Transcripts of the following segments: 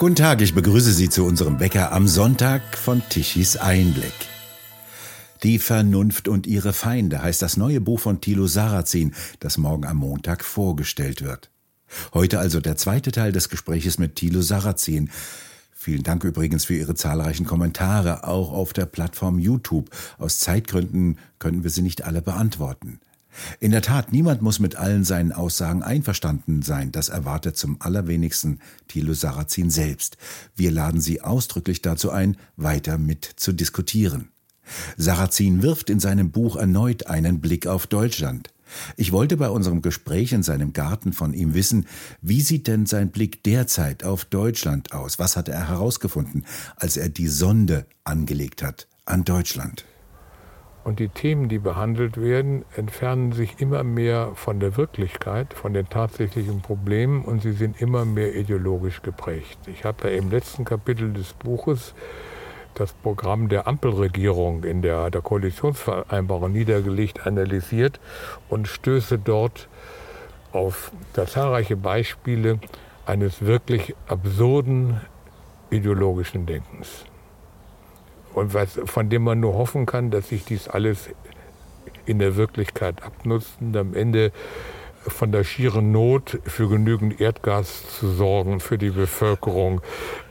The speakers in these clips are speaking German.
Guten Tag, ich begrüße Sie zu unserem Bäcker am Sonntag von Tichys Einblick. Die Vernunft und ihre Feinde heißt das neue Buch von Thilo Sarrazin, das morgen am Montag vorgestellt wird. Heute also der zweite Teil des Gespräches mit Thilo Sarrazin. Vielen Dank übrigens für Ihre zahlreichen Kommentare, auch auf der Plattform YouTube. Aus Zeitgründen können wir sie nicht alle beantworten. In der Tat, niemand muss mit allen seinen Aussagen einverstanden sein. Das erwartet zum allerwenigsten Thilo Sarrazin selbst. Wir laden Sie ausdrücklich dazu ein, weiter mit zu diskutieren. Sarrazin wirft in seinem Buch erneut einen Blick auf Deutschland. Ich wollte bei unserem Gespräch in seinem Garten von ihm wissen, wie sieht denn sein Blick derzeit auf Deutschland aus? Was hat er herausgefunden, als er die Sonde angelegt hat an Deutschland? Und die Themen, die behandelt werden, entfernen sich immer mehr von der Wirklichkeit, von den tatsächlichen Problemen und sie sind immer mehr ideologisch geprägt. Ich habe im letzten Kapitel des Buches das Programm der Ampelregierung in der, der Koalitionsvereinbarung niedergelegt, analysiert und stöße dort auf zahlreiche Beispiele eines wirklich absurden ideologischen Denkens und was, von dem man nur hoffen kann, dass sich dies alles in der Wirklichkeit abnutzt und am Ende von der schieren Not für genügend Erdgas zu sorgen für die Bevölkerung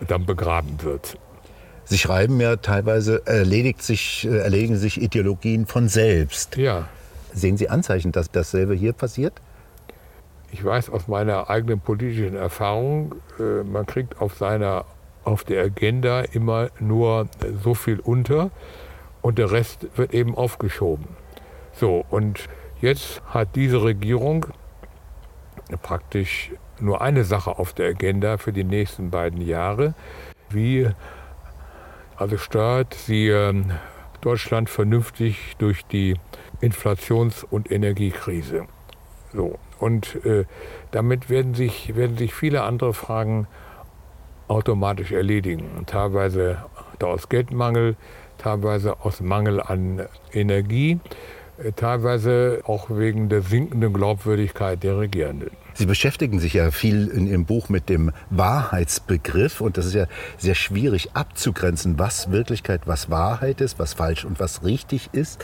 dann begraben wird. Sie schreiben ja teilweise, erledigt sich, erledigen sich Ideologien von selbst. Ja. Sehen Sie Anzeichen, dass dasselbe hier passiert? Ich weiß aus meiner eigenen politischen Erfahrung, äh, man kriegt auf seiner auf der Agenda immer nur so viel unter und der Rest wird eben aufgeschoben. So, und jetzt hat diese Regierung praktisch nur eine Sache auf der Agenda für die nächsten beiden Jahre. Wie also steuert sie ähm, Deutschland vernünftig durch die Inflations- und Energiekrise. So. Und äh, damit werden sich, werden sich viele andere Fragen automatisch erledigen. Teilweise aus Geldmangel, teilweise aus Mangel an Energie, äh, teilweise auch wegen der sinkenden Glaubwürdigkeit der Regierenden. Sie beschäftigen sich ja viel in Ihrem Buch mit dem Wahrheitsbegriff und das ist ja sehr schwierig abzugrenzen, was Wirklichkeit, was Wahrheit ist, was falsch und was richtig ist.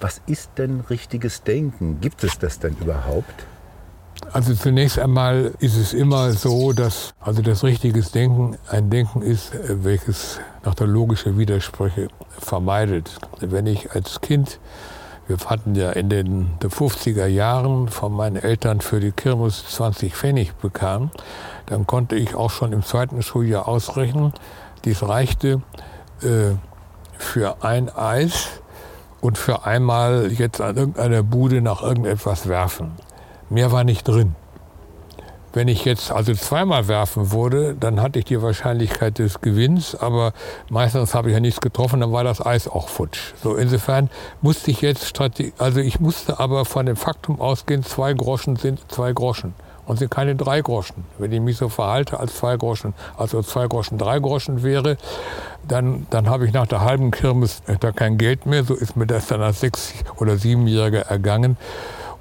Was ist denn richtiges Denken? Gibt es das denn überhaupt? Also zunächst einmal ist es immer so, dass also das richtiges Denken ein Denken ist, welches nach der logischen Widersprüche vermeidet. Wenn ich als Kind, wir hatten ja in den 50er Jahren von meinen Eltern für die Kirmes 20 Pfennig bekam, dann konnte ich auch schon im zweiten Schuljahr ausrechnen, dies reichte äh, für ein Eis und für einmal jetzt an irgendeiner Bude nach irgendetwas werfen. Mehr war nicht drin. Wenn ich jetzt also zweimal werfen würde, dann hatte ich die Wahrscheinlichkeit des Gewinns, aber meistens habe ich ja nichts getroffen, dann war das Eis auch futsch. So insofern musste ich jetzt also ich musste aber von dem Faktum ausgehen, zwei Groschen sind zwei Groschen und sind keine drei Groschen. Wenn ich mich so verhalte als zwei Groschen, also zwei Groschen, drei Groschen wäre, dann, dann habe ich nach der halben Kirmes da kein Geld mehr. So ist mir das dann als sechs- oder siebenjähriger ergangen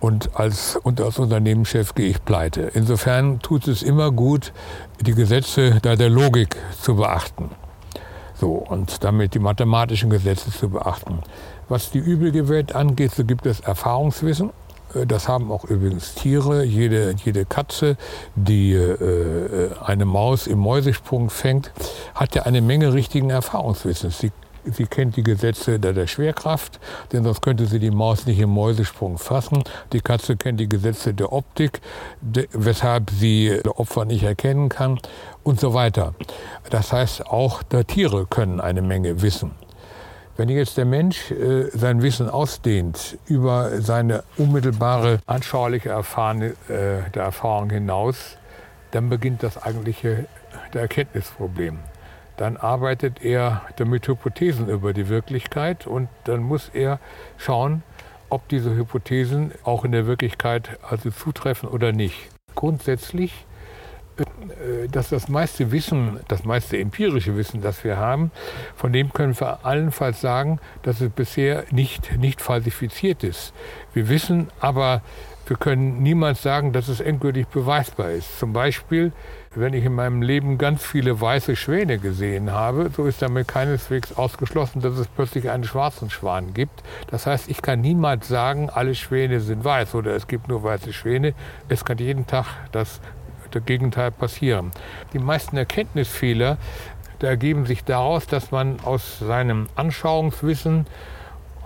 und als, und als Unternehmenschef gehe ich pleite. Insofern tut es immer gut, die Gesetze da der Logik zu beachten. So, und damit die mathematischen Gesetze zu beachten. Was die übrige Welt angeht, so gibt es Erfahrungswissen. Äh, das haben auch übrigens Tiere. Jede, jede Katze, die äh, eine Maus im Mäusesprung fängt, hat ja eine Menge richtigen Erfahrungswissens. Sie Sie kennt die Gesetze der, Schwerkraft, denn sonst könnte sie die Maus nicht im Mäusesprung fassen. Die Katze kennt die Gesetze der Optik, weshalb sie Opfer nicht erkennen kann und so weiter. Das heißt, auch Tiere können eine Menge wissen. Wenn jetzt der Mensch äh, sein Wissen ausdehnt über seine unmittelbare anschauliche Erfahren, äh, der Erfahrung hinaus, dann beginnt das eigentliche der Erkenntnisproblem dann arbeitet er mit Hypothesen über die Wirklichkeit und dann muss er schauen, ob diese Hypothesen auch in der Wirklichkeit also zutreffen oder nicht. Grundsätzlich äh, dass das meiste Wissen, das meiste empirische Wissen, das wir haben, von dem können wir allenfalls sagen, dass es bisher nicht, nicht falsifiziert ist. Wir wissen aber, wir können niemals sagen, dass es endgültig beweisbar ist. Zum Beispiel, wenn ich in meinem Leben ganz viele weiße Schwäne gesehen habe, so ist damit keineswegs ausgeschlossen, dass es plötzlich einen schwarzen Schwan gibt. Das heißt, ich kann niemals sagen, alle Schwäne sind weiß oder es gibt nur weiße Schwäne. Es kann jeden Tag das, das Gegenteil passieren. Die meisten Erkenntnisfehler ergeben sich daraus, dass man aus seinem Anschauungswissen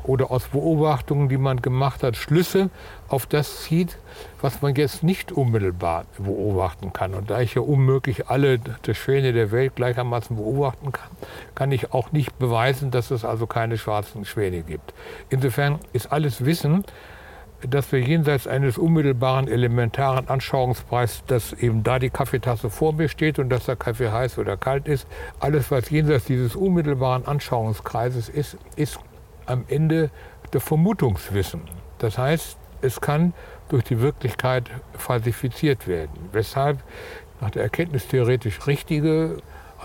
oder aus Beobachtungen, die man gemacht hat, Schlüsse auf das zieht, was man jetzt nicht unmittelbar beobachten kann. Und da ich ja unmöglich alle der Schwäne der Welt gleichermaßen beobachten kann, kann ich auch nicht beweisen, dass es also keine schwarzen Schwäne gibt. Insofern ist alles Wissen, dass wir jenseits eines unmittelbaren elementaren Anschauungspreises, dass eben da die Kaffeetasse vor mir steht und dass der Kaffee heiß oder kalt ist, alles, was jenseits dieses unmittelbaren Anschauungskreises ist, ist am Ende der Vermutungswissen. Das heißt, es kann durch die Wirklichkeit falsifiziert werden. Weshalb nach der erkenntnistheoretisch richtige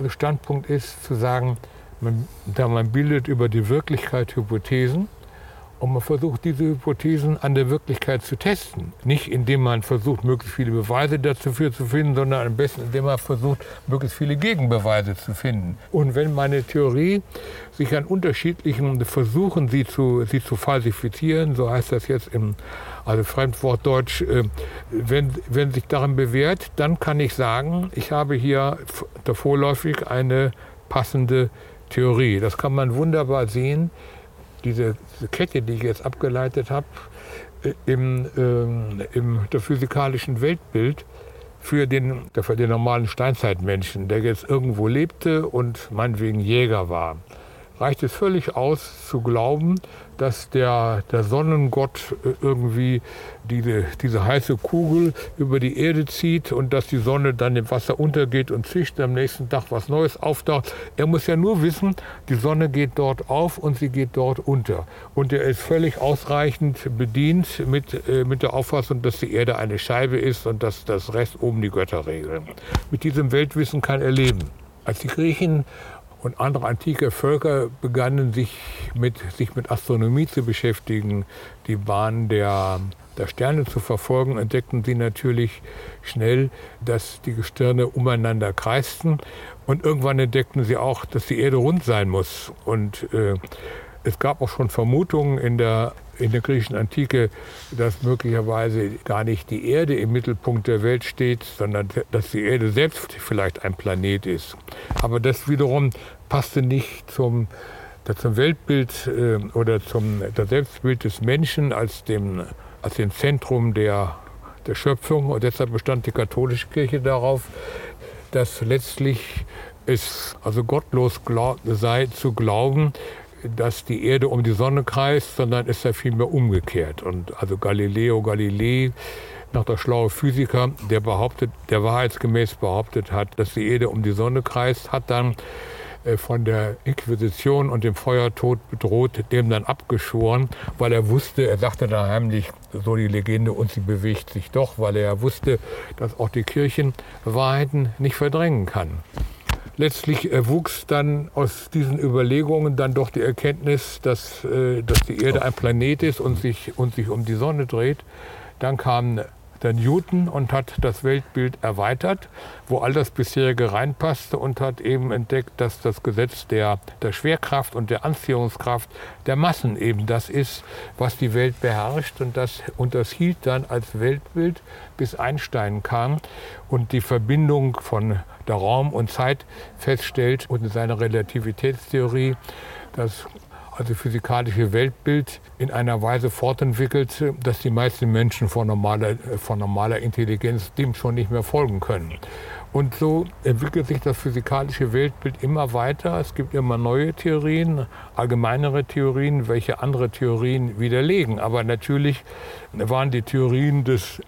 Standpunkt ist, zu sagen, man, da man bildet über die Wirklichkeit Hypothesen und man versucht, diese Hypothesen an der Wirklichkeit zu testen. Nicht indem man versucht, möglichst viele Beweise dafür zu finden, sondern am besten, indem man versucht, möglichst viele Gegenbeweise zu finden. Und wenn meine Theorie sich an unterschiedlichen Versuchen, sie zu, sie zu falsifizieren, so heißt das jetzt im also Fremdwort Deutsch, äh, wenn, wenn sich darin bewährt, dann kann ich sagen, ich habe hier vorläufig eine passende Theorie. Das kann man wunderbar sehen, diese, Kette, die ich jetzt abgeleitet habe, äh, im, ähm, im der physikalischen Weltbild für den, für den normalen Steinzeitmenschen, der jetzt irgendwo lebte und meinetwegen Jäger war. Reicht es völlig aus zu glauben, dass der, der Sonnengott äh, irgendwie diese, diese heiße Kugel über die Erde zieht und dass die Sonne dann im Wasser untergeht und zischt, am nächsten Tag was Neues auftaucht. Er muss ja nur wissen, die Sonne geht dort auf und sie geht dort unter. Und er ist völlig ausreichend bedient mit, äh, mit der Auffassung, dass die Erde eine Scheibe ist und dass das Rest oben die Götter regeln. Mit diesem Weltwissen kann er leben. Als die Griechen und andere antike Völker begannen sich mit, sich mit Astronomie zu beschäftigen, die Bahn der, der Sterne zu verfolgen, entdeckten sie natürlich schnell, dass die Gestirne umeinander kreisten. Und irgendwann entdeckten sie auch, dass die Erde rund sein muss. Und äh, es gab auch schon Vermutungen in der in der griechischen Antike, dass möglicherweise gar nicht die Erde im Mittelpunkt der Welt steht, sondern dass die Erde selbst vielleicht ein Planet ist. Aber das wiederum passte nicht zum, zum Weltbild äh, oder zum Selbstbild des Menschen als dem, als dem Zentrum der, der Schöpfung. Und deshalb bestand die katholische Kirche darauf, dass letztlich es also gottlos sei zu glauben, dass die Erde um die Sonne kreist, sondern ist ja vielmehr umgekehrt. Und also Galileo Galilei, noch der schlaue Physiker, der behauptet, der wahrheitsgemäß behauptet hat, dass die Erde um die Sonne kreist, hat dann von der Inquisition und dem Feuertod bedroht, dem dann abgeschworen, weil er wusste, er sagte da heimlich, so die Legende, und sie bewegt sich doch, weil er wusste, dass auch die Kirchen Wahrheiten nicht verdrängen kann letztlich erwuchs dann aus diesen Überlegungen dann doch die Erkenntnis, dass, äh, dass die Erde ein Planet ist und sich, und sich um die Sonne dreht. Dann kam der Newton und hat das Weltbild erweitert, wo all das bisherige reinpasste und hat eben entdeckt, dass das Gesetz der, der Schwerkraft und der Anziehungskraft der Massen eben das ist, was die Welt beherrscht. Und das, und hielt dann als Weltbild, bis Einstein kam und die Verbindung von der Raum und Zeit feststellt und in seiner Relativitätstheorie das also physikalische Weltbild in einer Weise fortentwickelt, dass die meisten Menschen von normaler, von normaler Intelligenz dem schon nicht mehr folgen können. Und so entwickelt sich das physikalische Weltbild immer weiter. Es gibt immer neue Theorien, allgemeinere Theorien, welche andere Theorien widerlegen. Aber natürlich waren die Theorien des,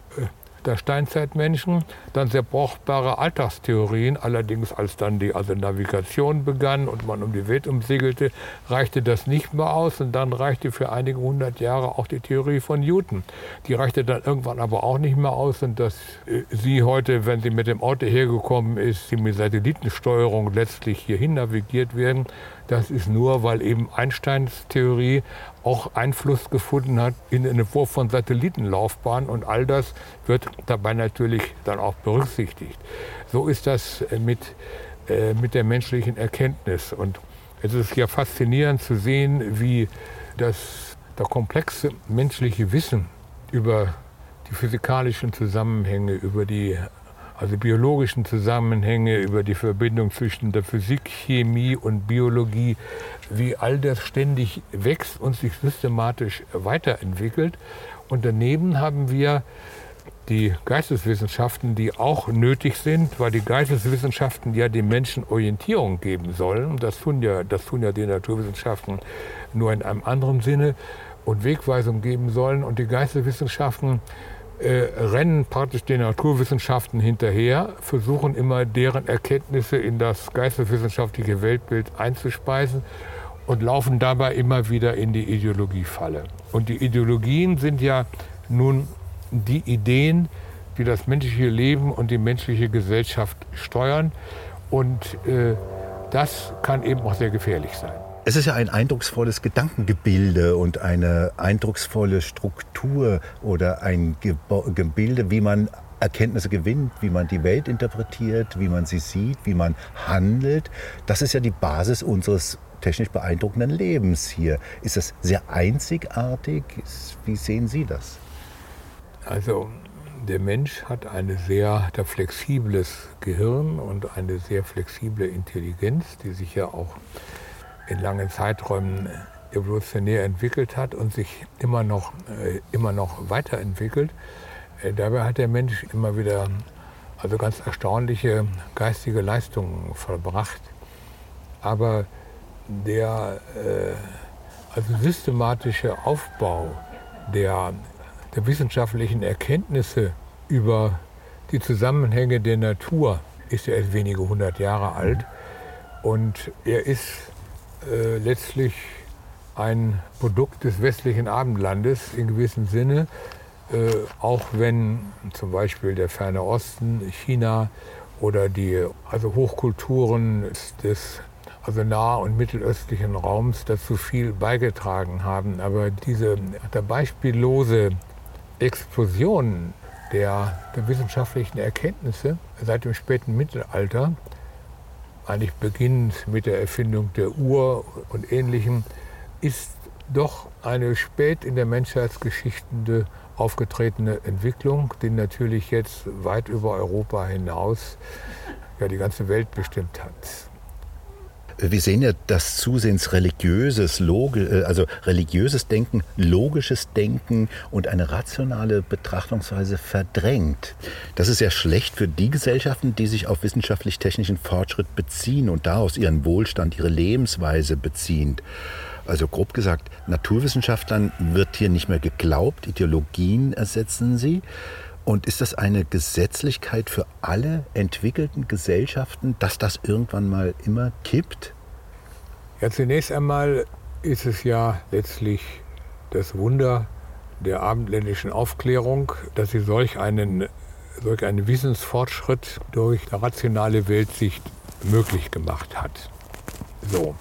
der Steinzeitmenschen, dann sehr brauchbare Alltagstheorien, allerdings als dann die also Navigation begann und man um die Welt umsegelte, reichte das nicht mehr aus. Und dann reichte für einige hundert Jahre auch die Theorie von Newton. Die reichte dann irgendwann aber auch nicht mehr aus. Und dass äh, sie heute, wenn sie mit dem Auto hergekommen ist, sie mit Satellitensteuerung letztlich hierhin navigiert werden, das ist nur, weil eben Einsteins Theorie auch Einfluss gefunden hat in den Entwurf von Satellitenlaufbahnen und all das wird dabei natürlich dann auch berücksichtigt. So ist das äh, mit, äh, mit der menschlichen Erkenntnis und es ist ja faszinierend zu sehen, wie das, das komplexe menschliche Wissen über die physikalischen Zusammenhänge, über die also biologischen Zusammenhänge, über die Verbindung zwischen der Physik, Chemie und Biologie, wie all das ständig wächst und sich systematisch weiterentwickelt. Und daneben haben wir die Geisteswissenschaften, die auch nötig sind, weil die Geisteswissenschaften ja den Menschen Orientierung geben sollen. Das tun ja, das tun ja die Naturwissenschaften nur in einem anderen Sinne und Wegweisung geben sollen. Und die Geisteswissenschaften äh, rennen praktisch den Naturwissenschaften hinterher, versuchen immer deren Erkenntnisse in das geisteswissenschaftliche Weltbild einzuspeisen und laufen dabei immer wieder in die Ideologiefalle. Und die Ideologien sind ja nun die Ideen, die das menschliche Leben und die menschliche Gesellschaft steuern. Und äh, das kann eben auch sehr gefährlich sein. Es ist ja ein eindrucksvolles Gedankengebilde und eine eindrucksvolle Struktur oder ein Gebilde, wie man Erkenntnisse gewinnt, wie man die Welt interpretiert, wie man sie sieht, wie man handelt. Das ist ja die Basis unseres technisch beeindruckenden Lebens hier. Ist das sehr einzigartig? Wie sehen Sie das? Also der Mensch hat ein sehr flexibles Gehirn und eine sehr flexible Intelligenz, die sich ja auch in langen Zeiträumen evolutionär entwickelt hat und sich immer noch, äh, immer noch weiterentwickelt. Äh, dabei hat der Mensch immer wieder also ganz erstaunliche geistige Leistungen vollbracht. Aber der äh, also systematische Aufbau der, der wissenschaftlichen Erkenntnisse über die Zusammenhänge der Natur ist ja erst wenige hundert Jahre alt. Und er ist äh, letztlich ein Produkt des westlichen Abendlandes in gewissem Sinne, äh, auch wenn zum Beispiel der Ferne Osten, China oder die also Hochkulturen des also nah- und mittelöstlichen Raums dazu viel beigetragen haben. Aber diese der beispiellose Explosion der, der wissenschaftlichen Erkenntnisse seit dem späten Mittelalter eigentlich beginnend mit der Erfindung der Uhr und Ähnlichem, ist doch eine spät in der Menschheitsgeschichte aufgetretene Entwicklung, die natürlich jetzt weit über Europa hinaus ja, die ganze Welt bestimmt hat. Wir sehen ja, dass zusehends religiöses, äh, also religiöses Denken, logisches Denken und eine rationale Betrachtungsweise verdrängt. Das ist ja schlecht für die Gesellschaften, die sich auf wissenschaftlich-technischen Fortschritt beziehen und daraus ihren Wohlstand, ihre Lebensweise beziehen. Also grob gesagt, Naturwissenschaftlern wird hier nicht mehr geglaubt, Ideologien ersetzen sie. Und ist das eine Gesetzlichkeit für alle entwickelten Gesellschaften, dass das irgendwann mal immer kippt? Ja, zunächst einmal ist es ja letztlich das Wunder der abendländischen Aufklärung, dass sie solch einen, solch einen Wissensfortschritt durch eine rationale Weltsicht möglich gemacht hat. So.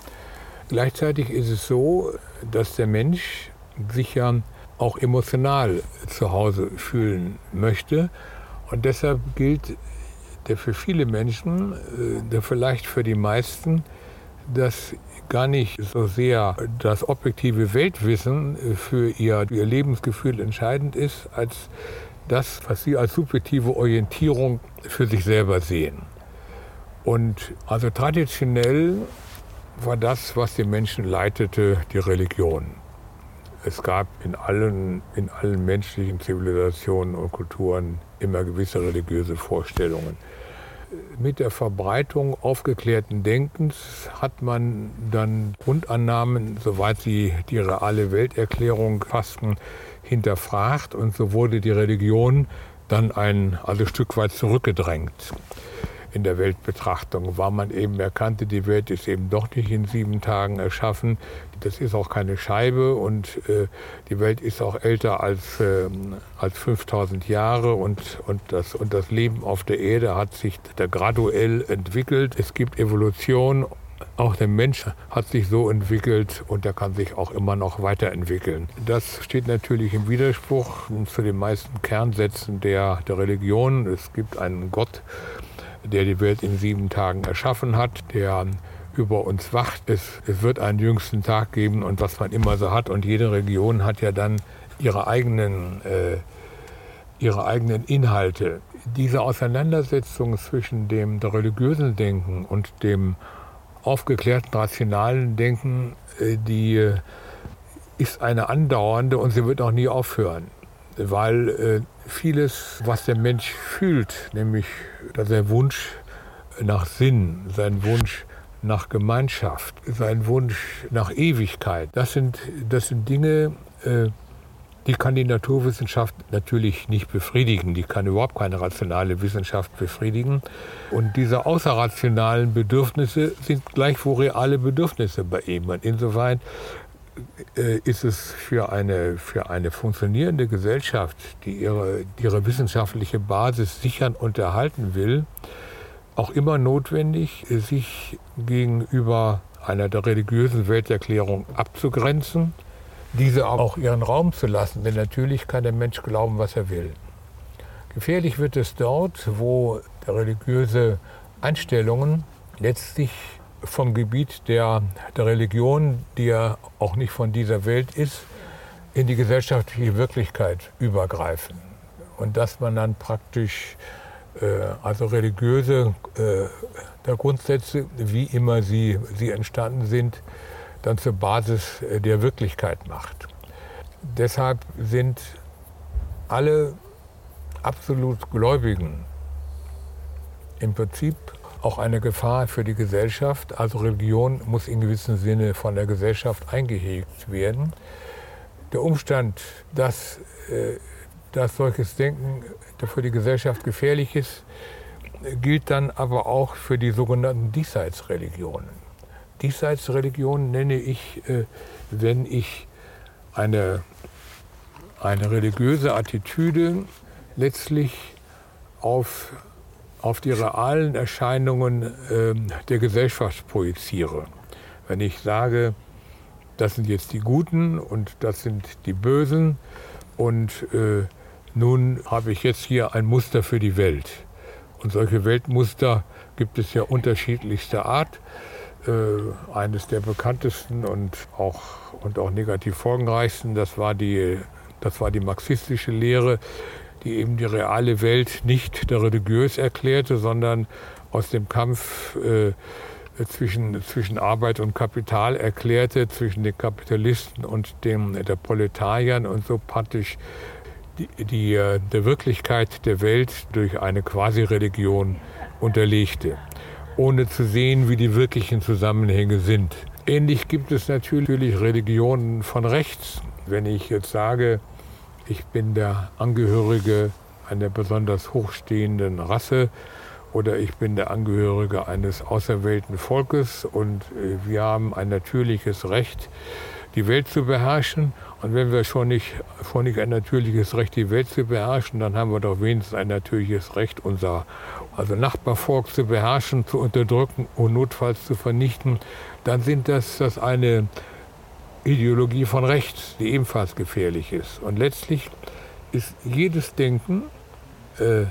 Gleichzeitig ist es so, dass der Mensch sich ja auch emotional zu Hause fühlen möchte. Und deshalb gilt der für viele Menschen, äh, der vielleicht für die meisten, dass gar nicht so sehr das objektive Weltwissen äh, für ihr, ihr Lebensgefühl entscheidend ist, als das, was sie als subjektive Orientierung für sich selber sehen. Und also traditionell war das, was die Menschen leitete, die Religion. Es gab in allen, in allen menschlichen Zivilisationen und Kulturen immer gewisse religiöse Vorstellungen. Mit der Verbreitung aufgeklärten Denkens hat man dann Grundannahmen, soweit sie die reale Welterklärung fassten, hinterfragt und so wurde die Religion dann ein also Stück weit zurückgedrängt in der Weltbetrachtung, weil man eben erkannte, die Welt ist eben doch nicht in sieben Tagen erschaffen. Das ist auch keine Scheibe und äh, die Welt ist auch älter als, äh, als 5000 Jahre und, und, das, und das Leben auf der Erde hat sich da graduell entwickelt. Es gibt Evolution auch der Mensch hat sich so entwickelt und er kann sich auch immer noch weiterentwickeln. Das steht natürlich im Widerspruch zu den meisten Kernsätzen der, der Religion. Es gibt einen Gott, der die Welt in sieben Tagen erschaffen hat, der über uns wacht. Es, es wird einen jüngsten Tag geben und was man immer so hat. Und jede Region hat ja dann ihre eigenen, äh, ihre eigenen Inhalte. Diese Auseinandersetzung zwischen dem religiösen Denken und dem aufgeklärten, rationalen Denken, äh, die äh, ist eine andauernde und sie wird auch nie aufhören. Weil äh, vieles, was der Mensch fühlt, nämlich sein Wunsch nach Sinn, sein Wunsch nach Gemeinschaft, sein Wunsch nach Ewigkeit, das sind, das sind Dinge, die kann die Naturwissenschaft natürlich nicht befriedigen. Die kann überhaupt keine rationale Wissenschaft befriedigen. Und diese außerrationalen Bedürfnisse sind gleichwohl reale Bedürfnisse bei ihm. Und insoweit äh, ist es für eine, für eine funktionierende Gesellschaft, die ihre, ihre wissenschaftliche Basis sichern und erhalten will, auch immer notwendig, sich gegenüber einer der religiösen Welterklärung abzugrenzen diese auch ihren Raum zu lassen. Denn natürlich kann der Mensch glauben, was er will. Gefährlich wird es dort, wo religiöse Einstellungen letztlich vom Gebiet der, der Religion, die ja auch nicht von dieser Welt ist, in die gesellschaftliche Wirklichkeit übergreifen. Und dass man dann praktisch also religiöse äh, der Grundsätze, wie immer sie, sie entstanden sind, dann zur Basis äh, der Wirklichkeit macht. Deshalb sind alle absolut Gläubigen im Prinzip auch eine Gefahr für die Gesellschaft. Also Religion muss in gewissem Sinne von der Gesellschaft eingehegt werden. Der Umstand, dass, äh, dass solches Denken für die Gesellschaft gefährlich ist, gilt dann aber auch für die sogenannten Diesseitsreligionen. Diesseitsreligion nenne ich, äh, wenn ich eine, eine religiöse Attitüde letztlich auf, auf die realen Erscheinungen äh, der Gesellschaft projiziere. Wenn ich sage, das sind jetzt die Guten und das sind die Bösen und äh, nun habe ich jetzt hier ein Muster für die Welt. Und solche Weltmuster gibt es ja unterschiedlichster Art. Äh, eines der bekanntesten und auch, und auch negativ folgenreichsten, das war, die, das war die marxistische Lehre, die eben die reale Welt nicht der religiös erklärte, sondern aus dem Kampf äh, zwischen, zwischen Arbeit und Kapital erklärte, zwischen den Kapitalisten und der Proletariern und so praktisch die, die, äh, der Wirklichkeit der Welt durch eine Quasi-Religion unterlegte ohne zu sehen, wie die wirklichen Zusammenhänge sind. Ähnlich gibt es natürlich Religionen von rechts. Wenn ich jetzt sage, ich bin der Angehörige einer besonders hochstehenden Rasse oder ich bin der Angehörige eines auserwählten Volkes und äh, wir haben ein natürliches Recht, die Welt zu beherrschen. Und wenn wir schon nicht, schon nicht ein natürliches Recht, die Welt zu beherrschen, dann haben wir doch wenigstens ein natürliches Recht, unser, also Nachbarvolk zu beherrschen, zu unterdrücken und notfalls zu vernichten, dann sind das, das eine Ideologie von rechts, die ebenfalls gefährlich ist. Und letztlich ist jedes Denken, äh,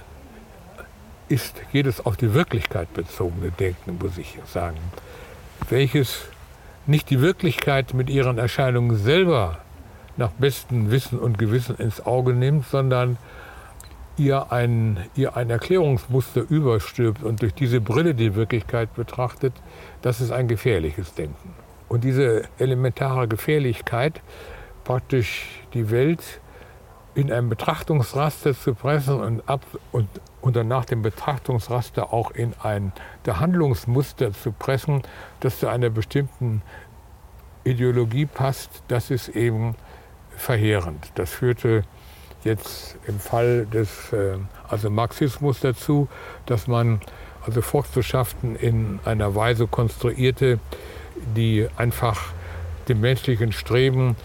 ist jedes auf die Wirklichkeit bezogene Denken, muss ich sagen, welches nicht die Wirklichkeit mit ihren Erscheinungen selber nach bestem Wissen und Gewissen ins Auge nimmt, sondern ihr ein, ihr ein Erklärungsmuster überstülpt und durch diese Brille die Wirklichkeit betrachtet, das ist ein gefährliches Denken. Und diese elementare Gefährlichkeit, praktisch die Welt in ein Betrachtungsraster zu pressen und, ab, und, und dann nach dem Betrachtungsraster auch in ein Handlungsmuster zu pressen, das zu einer bestimmten Ideologie passt, das ist eben verheerend. Das führte jetzt im Fall des äh, also Marxismus dazu, dass man also Volkswirtschaften in einer Weise konstruierte, die einfach dem menschlichen Streben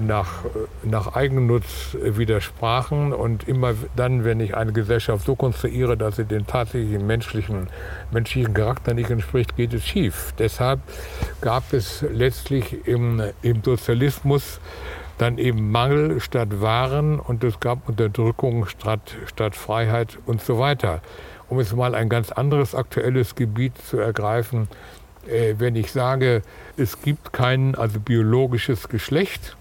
nach, nach Eigennutz widersprachen. Und immer dann, wenn ich eine Gesellschaft so konstruiere, dass sie den tatsächlichen menschlichen, menschlichen Charakter nicht entspricht, geht es schief. Deshalb gab es letztlich im, im Sozialismus dann eben Mangel statt Waren und es gab Unterdrückung statt, statt Freiheit und so weiter. Um jetzt mal ein ganz anderes aktuelles Gebiet zu ergreifen, äh, wenn ich sage, es gibt kein also biologisches Geschlecht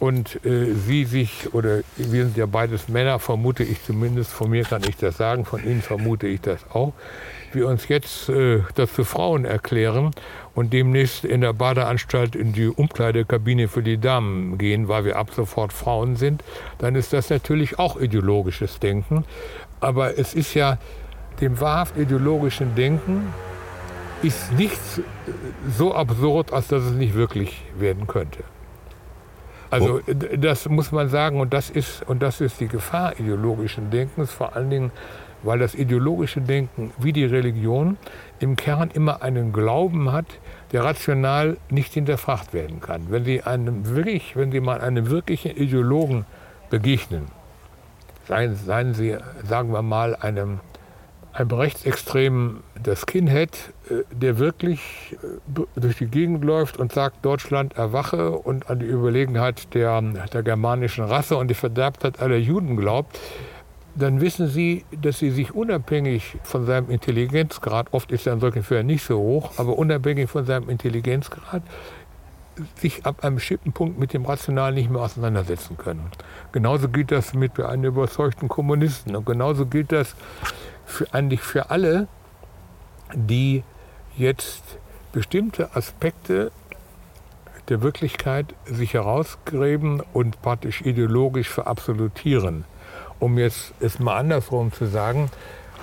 und äh, Sie sich, oder wir sind ja beides Männer, vermute ich zumindest, von mir kann ich das sagen, von Ihnen vermute ich das auch, wir uns jetzt äh, das zu Frauen erklären und demnächst in der Badeanstalt in die Umkleidekabine für die Damen gehen, weil wir ab sofort Frauen sind, dann ist das natürlich auch ideologisches Denken. Aber es ist ja dem wahrhaft ideologischen Denken ist nichts so absurd, als dass es nicht wirklich werden könnte. Also oh. das muss man sagen und das ist und das ist die Gefahr ideologischen Denkens, vor allen Dingen, weil das ideologische Denken wie die Religion im Kern immer einen Glauben hat, der rational nicht hinterfragt werden kann. Wenn Sie einem wirklich, wenn Sie mal einem wirklichen Ideologen begegnen, seien, seien Sie, sagen wir mal, einem einem Rechtsextremen das Skinhead, äh, der wirklich äh, durch die Gegend läuft und sagt, Deutschland erwache und an die Überlegenheit der, der germanischen Rasse und die Verderbtheit aller Juden glaubt, dann wissen Sie, dass Sie sich unabhängig von seinem Intelligenzgrad, oft ist er in solchen Fällen nicht so hoch, aber unabhängig von seinem Intelligenzgrad, sich ab einem bestimmten Punkt mit dem Rationalen nicht mehr auseinandersetzen können. Genauso gilt das mit einem überzeugten Kommunisten und genauso gilt das für, eigentlich für alle, die jetzt bestimmte Aspekte der Wirklichkeit sich herausgräben und praktisch ideologisch verabsolutieren. Um jetzt es mal andersrum zu sagen,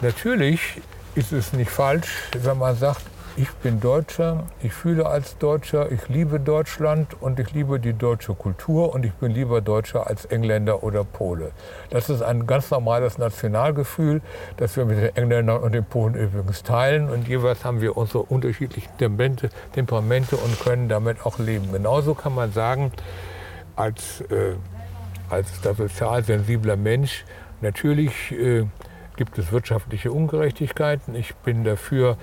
natürlich ist es nicht falsch, wenn man sagt, ich bin Deutscher, ich fühle als Deutscher, ich liebe Deutschland und ich liebe die deutsche Kultur und ich bin lieber Deutscher als Engländer oder Pole. Das ist ein ganz normales Nationalgefühl, das wir mit den Engländern und den Polen übrigens teilen und jeweils haben wir unsere unterschiedlichen Temperamente und können damit auch leben. Genauso kann man sagen, als, äh, als sozial sensibler Mensch, natürlich äh, gibt es wirtschaftliche Ungerechtigkeiten. Ich bin dafür,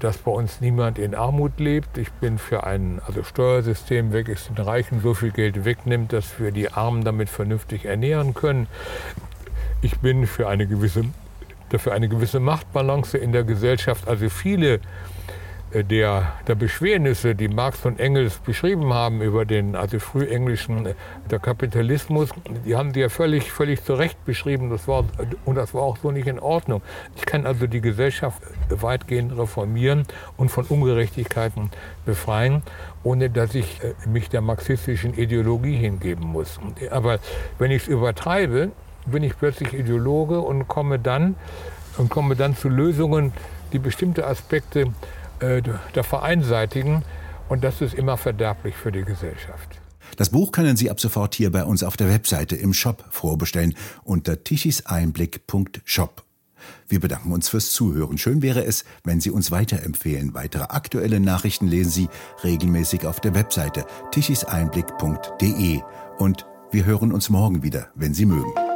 dass bei uns niemand in Armut lebt. Ich bin für ein also Steuersystem, welches den Reichen so viel Geld wegnimmt, dass wir die Armen damit vernünftig ernähren können. Ich bin für eine gewisse, dafür eine gewisse Machtbalance in der Gesellschaft. Also viele der, der Beschwernisse, die Marx und Engels beschrieben haben über den also frühenglischen äh, der Kapitalismus, die haben sie ja völlig, völlig zu Recht beschrieben. Das war, und das war auch so nicht in Ordnung. Ich kann also die Gesellschaft weitgehend reformieren und von Ungerechtigkeiten befreien, ohne dass ich äh, mich der marxistischen Ideologie hingeben muss. Aber wenn ich es übertreibe, bin ich plötzlich Ideologe und komme dann, und komme dann zu Lösungen, die bestimmte Aspekte äh, der vereinseitigen. Und das ist immer verderblich für die Gesellschaft. Das Buch können Sie ab sofort hier bei uns auf der Webseite im Shop vorbestellen unter tichiseinblick.shop. Wir bedanken uns fürs Zuhören. Schön wäre es, wenn Sie uns weiterempfehlen. Weitere aktuelle Nachrichten lesen Sie regelmäßig auf der Webseite tichiseinblick.de. Und wir hören uns morgen wieder, wenn Sie mögen.